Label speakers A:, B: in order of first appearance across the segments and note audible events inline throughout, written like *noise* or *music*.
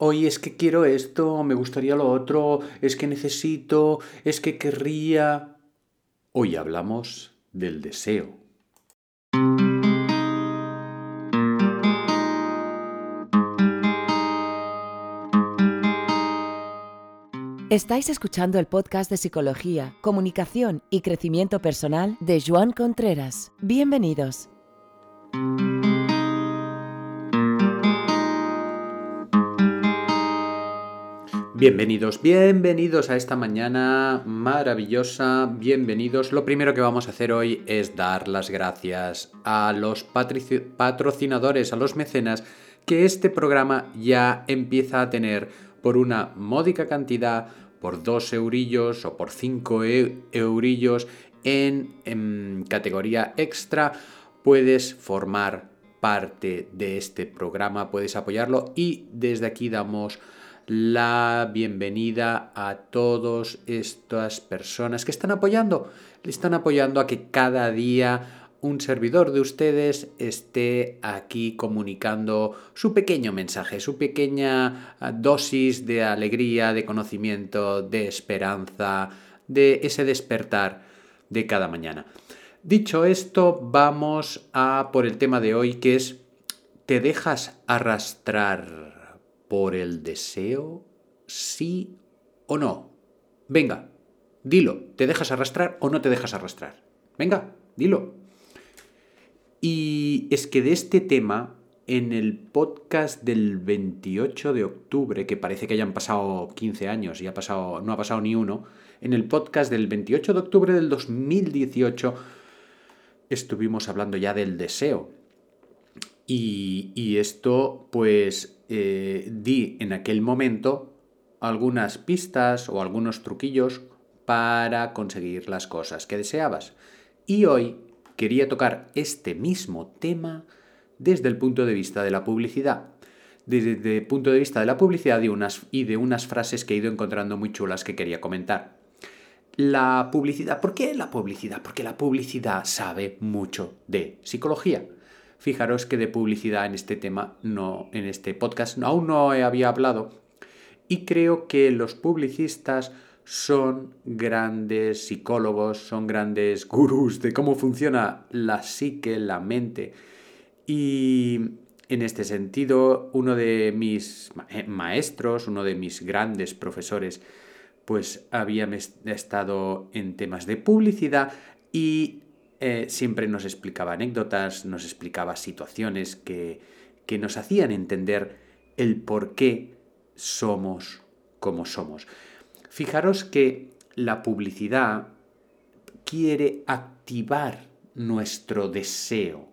A: hoy es que quiero esto, me gustaría lo otro, es que necesito, es que querría. Hoy hablamos del deseo.
B: Estáis escuchando el podcast de Psicología, Comunicación y Crecimiento Personal de Joan Contreras. Bienvenidos.
A: Bienvenidos, bienvenidos a esta mañana maravillosa, bienvenidos. Lo primero que vamos a hacer hoy es dar las gracias a los patrocinadores, a los mecenas, que este programa ya empieza a tener por una módica cantidad, por dos eurillos o por cinco e, eurillos en, en categoría extra, puedes formar parte de este programa, puedes apoyarlo y desde aquí damos la bienvenida a todas estas personas que están apoyando. Le están apoyando a que cada día un servidor de ustedes esté aquí comunicando su pequeño mensaje, su pequeña ah, dosis de alegría, de conocimiento, de esperanza, de ese despertar de cada mañana. Dicho esto, vamos a por el tema de hoy que es ¿te dejas arrastrar por el deseo, sí o no. Venga, dilo, ¿te dejas arrastrar o no te dejas arrastrar? Venga, dilo. Y es que de este tema, en el podcast del 28 de octubre, que parece que hayan pasado 15 años y ha pasado, no ha pasado ni uno, en el podcast del 28 de octubre del 2018 estuvimos hablando ya del deseo. Y, y esto, pues, eh, di en aquel momento algunas pistas o algunos truquillos para conseguir las cosas que deseabas. Y hoy quería tocar este mismo tema desde el punto de vista de la publicidad. Desde el punto de vista de la publicidad y, unas, y de unas frases que he ido encontrando muy chulas que quería comentar. La publicidad, ¿por qué la publicidad? Porque la publicidad sabe mucho de psicología. Fijaros que de publicidad en este tema, no, en este podcast, aún no había hablado. Y creo que los publicistas son grandes psicólogos, son grandes gurús de cómo funciona la psique, la mente. Y en este sentido, uno de mis maestros, uno de mis grandes profesores, pues había estado en temas de publicidad y eh, siempre nos explicaba anécdotas, nos explicaba situaciones que, que nos hacían entender el por qué somos como somos. Fijaros que la publicidad quiere activar nuestro deseo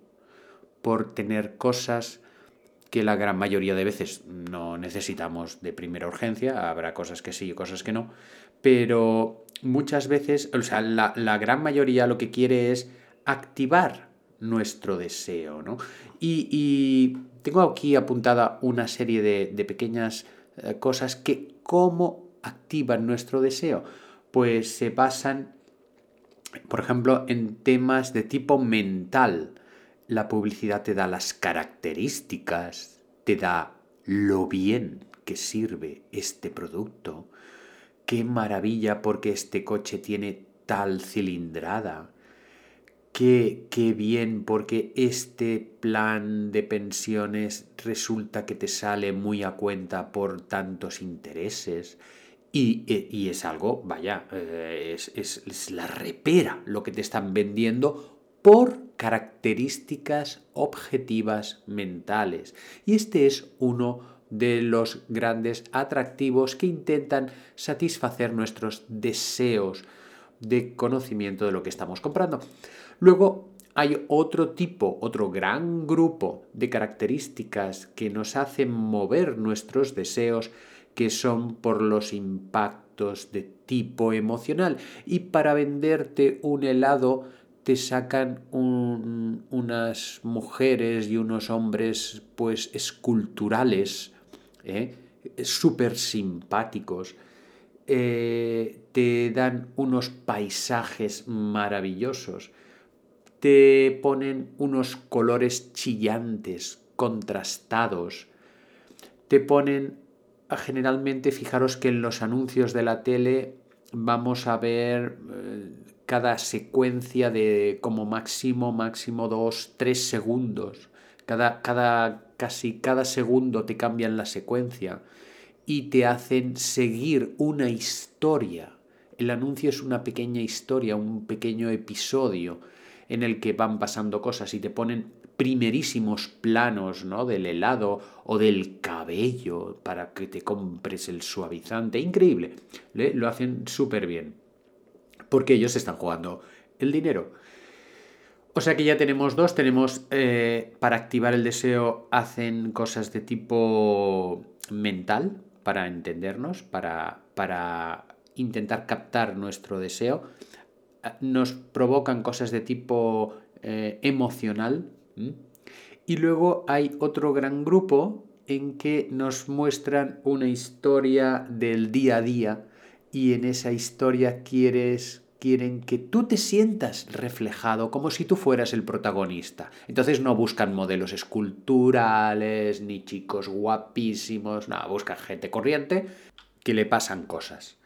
A: por tener cosas que la gran mayoría de veces no necesitamos de primera urgencia, habrá cosas que sí y cosas que no, pero muchas veces, o sea, la, gran mayoría lo que quiere es activar nuestro deseo, ¿no? Y, tengo aquí apuntada una serie de, pequeñas eh, cosas que cómo activan nuestro deseo. Pues se basan, por ejemplo, en temas de tipo mental. La publicidad te da las características, te da lo bien que sirve este producto, qué maravilla porque este coche tiene tal cilindrada. Qué, qué, bien, porque este plan de pensiones resulta que te sale muy a cuenta por tantos intereses. Y, y es algo, vaya, eh, es, es la repera lo que te están vendiendo por características objetivas mentales. Y este es uno de los grandes atractivos que intentan satisfacer nuestros deseos de conocimiento de lo que estamos comprando. Luego hay otro tipo, otro gran grupo de características que nos hacen mover nuestros deseos que son por los impactos de tipo emocional. Y para venderte un helado te sacan unas mujeres y unos hombres pues esculturales ¿eh? súper simpáticos, eh, te dan unos paisajes maravillosos, te ponen unos colores chillantes, contrastados, te ponen generalmente fijaros que en los anuncios de la tele vamos a ver eh, cada secuencia de como máximo, máximo dos, tres segundos. Cada, cada, casi cada segundo te cambian la secuencia y te hacen seguir una historia. El anuncio es una pequeña historia, un pequeño episodio en el que van pasando cosas y te ponen primerísimos planos ¿no? del helado o del cabello para que te compres el suavizante. Increíble. Lo hacen súper bien. Porque ellos están jugando el dinero. O sea que ya tenemos dos. Tenemos eh, para activar el deseo hacen cosas de tipo mental para entendernos, para, para intentar captar nuestro deseo. Nos provocan cosas de tipo eh, emocional y luego hay otro gran grupo en que nos muestran una historia del día a día y en esa historia quieres quieren que tú te sientas reflejado como si tú fueras el protagonista. Entonces no buscan modelos esculturales ni chicos guapísimos, no, buscan gente corriente que le pasan cosas.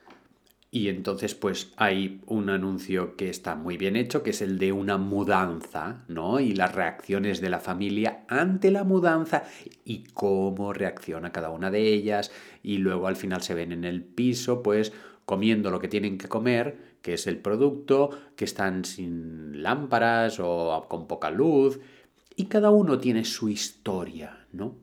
A: Y entonces pues hay un anuncio que está muy bien hecho, que es el de una mudanza, ¿no? Y las reacciones de la familia ante la mudanza y cómo reacciona cada una de ellas. Y luego al final se ven en el piso pues comiendo lo que tienen que comer, que es el producto, que están sin lámparas o con poca luz. Y cada uno tiene su historia, ¿no?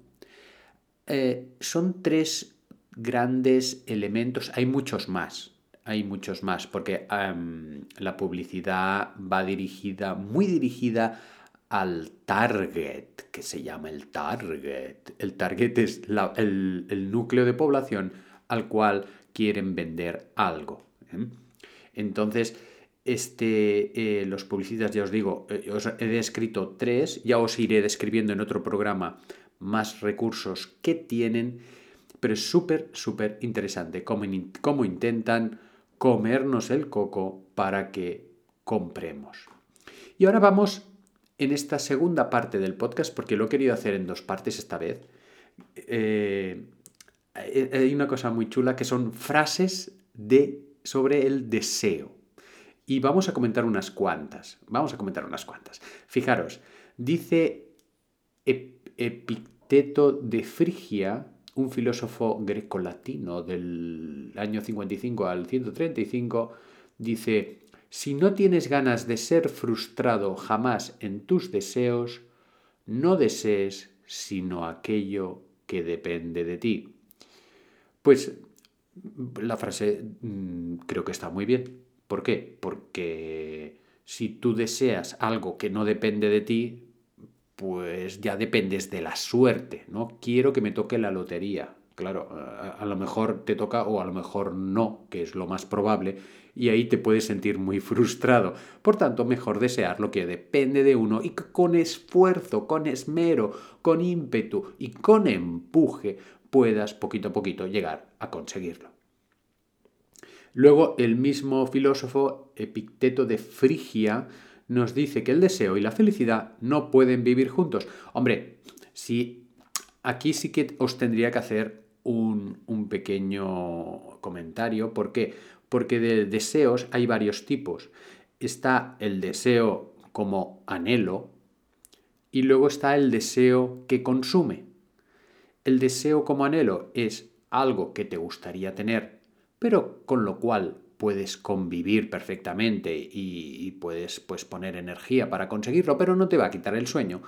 A: Eh, son tres grandes elementos, hay muchos más, hay muchos más, porque la publicidad va dirigida, muy dirigida al target, que se llama el target. El target es el, núcleo de población al cual quieren vender algo. ¿eh? Entonces, este, eh, los publicistas, ya os digo, eh, os he descrito tres, ya os iré describiendo en otro programa más recursos que tienen, pero es súper, súper interesante cómo, cómo intentan comernos el coco para que compremos. Y ahora vamos en esta segunda parte del podcast, porque lo he querido hacer en dos partes esta vez. Hay una cosa muy chula que son frases de, sobre el deseo. Y vamos a comentar unas cuantas. Vamos a comentar unas cuantas. Fijaros, dice Epicteto de Frigia, un filósofo grecolatino del año 55 al 135, dice, si no tienes ganas de ser frustrado jamás en tus deseos, no desees sino aquello que depende de ti. Pues la frase mm, creo que está muy bien. ¿Por qué? Porque si tú deseas algo que no depende de ti, pues ya dependes de la suerte, ¿no? Quiero que me toque la lotería. Claro, a, lo mejor te toca o a lo mejor no, que es lo más probable, y ahí te puedes sentir muy *laughs* frustrado. Por tanto, mejor desear lo que depende de uno y con esfuerzo, con esmero, con ímpetu y con empuje puedas poquito a poquito llegar a conseguirlo. Luego, el mismo filósofo Epicteto de Frigia nos dice que el deseo y la felicidad no pueden vivir juntos. Hombre, si aquí sí que os tendría que hacer un, un pequeño comentario. ¿Por qué? Porque de deseos hay varios tipos. Está el deseo como anhelo y luego está el deseo que consume. El deseo como anhelo es algo que te gustaría tener, pero con lo cual puedes convivir perfectamente y, puedes pues, poner energía para conseguirlo, pero no te va a quitar el sueño.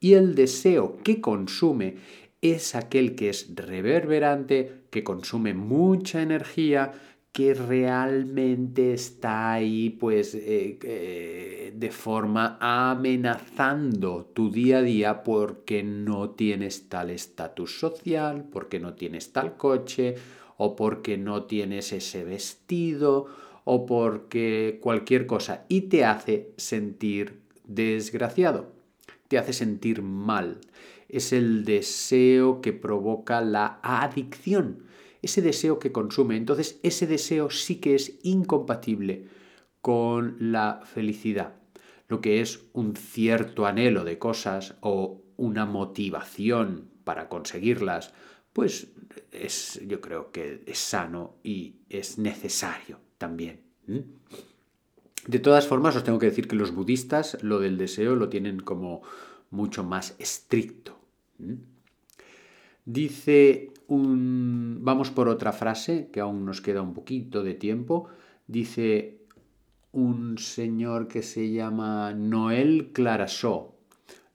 A: Y el deseo que consume es aquel que es reverberante, que consume mucha energía, que realmente está ahí pues eh, eh, de forma amenazando tu día a día porque no tienes tal estatus social, porque no tienes tal coche, o porque no tienes ese vestido o porque cualquier cosa y te hace sentir desgraciado, te hace sentir mal. Es el deseo que provoca la adicción, ese deseo que consume. Entonces ese deseo sí que es incompatible con la felicidad. Lo que es un cierto anhelo de cosas o una motivación para conseguirlas pues es, yo creo que es sano y es necesario también. De todas formas, os tengo que decir que los budistas lo del deseo lo tienen como mucho más estricto. Dice Vamos por otra frase, que aún nos queda un poquito de tiempo. Dice un señor que se llama Noel Clarasó,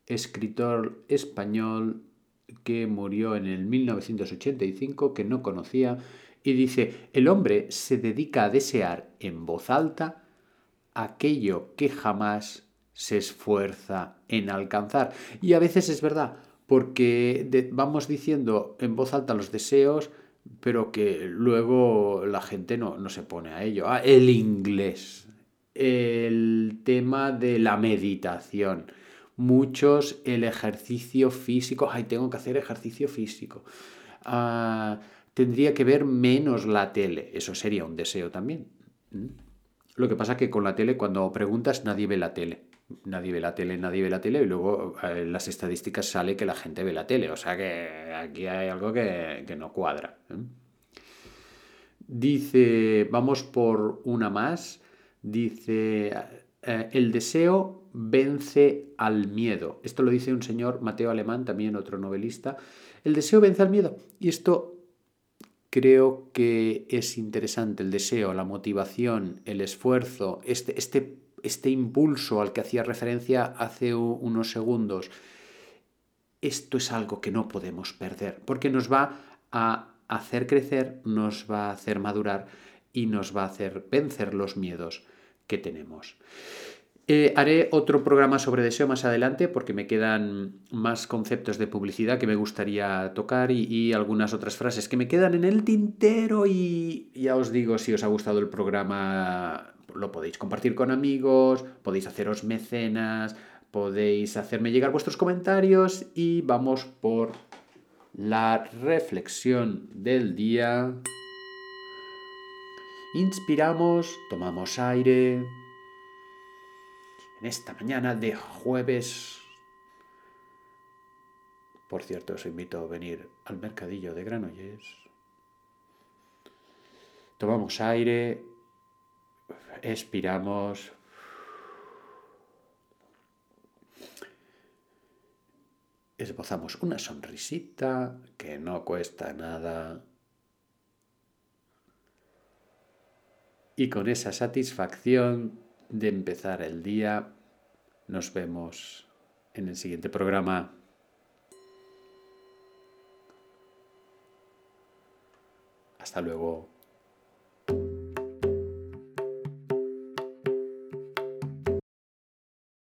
A: escritor español que murió en el 1985, que no conocía, y dice, el hombre se dedica a desear en voz alta aquello que jamás se esfuerza en alcanzar. Y a veces es verdad, porque vamos diciendo en voz alta los deseos, pero que luego la gente no, no se pone a ello. Ah, el inglés, el tema de la meditación, muchos el ejercicio físico, ay, tengo que hacer ejercicio físico. Ah, tendría que ver menos la tele, eso sería un deseo también. ¿Mm? Lo que pasa que con la tele, cuando preguntas, nadie ve la tele. Nadie ve la tele, nadie ve la tele y luego en eh, las estadísticas sale que la gente ve la tele. O sea que aquí hay algo que, no cuadra. ¿eh? Dice, vamos por una más. Dice, eh, el deseo vence al miedo. Esto lo dice un señor, Mateo Alemán, también otro novelista. El deseo vence al miedo. Y esto creo que es interesante el deseo, la motivación, el esfuerzo, este, este, este impulso al que hacía referencia hace unos segundos. Esto es algo que no podemos perder, porque nos va a hacer crecer, nos va a hacer madurar y nos va a hacer vencer los miedos que tenemos. Eh, haré otro programa sobre deseo más adelante porque me quedan más conceptos de publicidad que me gustaría tocar y, algunas otras frases que me quedan en el tintero y ya os digo si os ha gustado el programa lo podéis compartir con amigos, podéis haceros mecenas, podéis hacerme llegar vuestros comentarios y vamos por la reflexión del día. Inspiramos, tomamos aire en esta mañana de jueves. Por cierto, os invito a venir al mercadillo de Granollers. Tomamos aire, expiramos. Esbozamos una sonrisita que no cuesta nada. Y con esa satisfacción de empezar el día. Nos vemos en el siguiente programa. Hasta luego.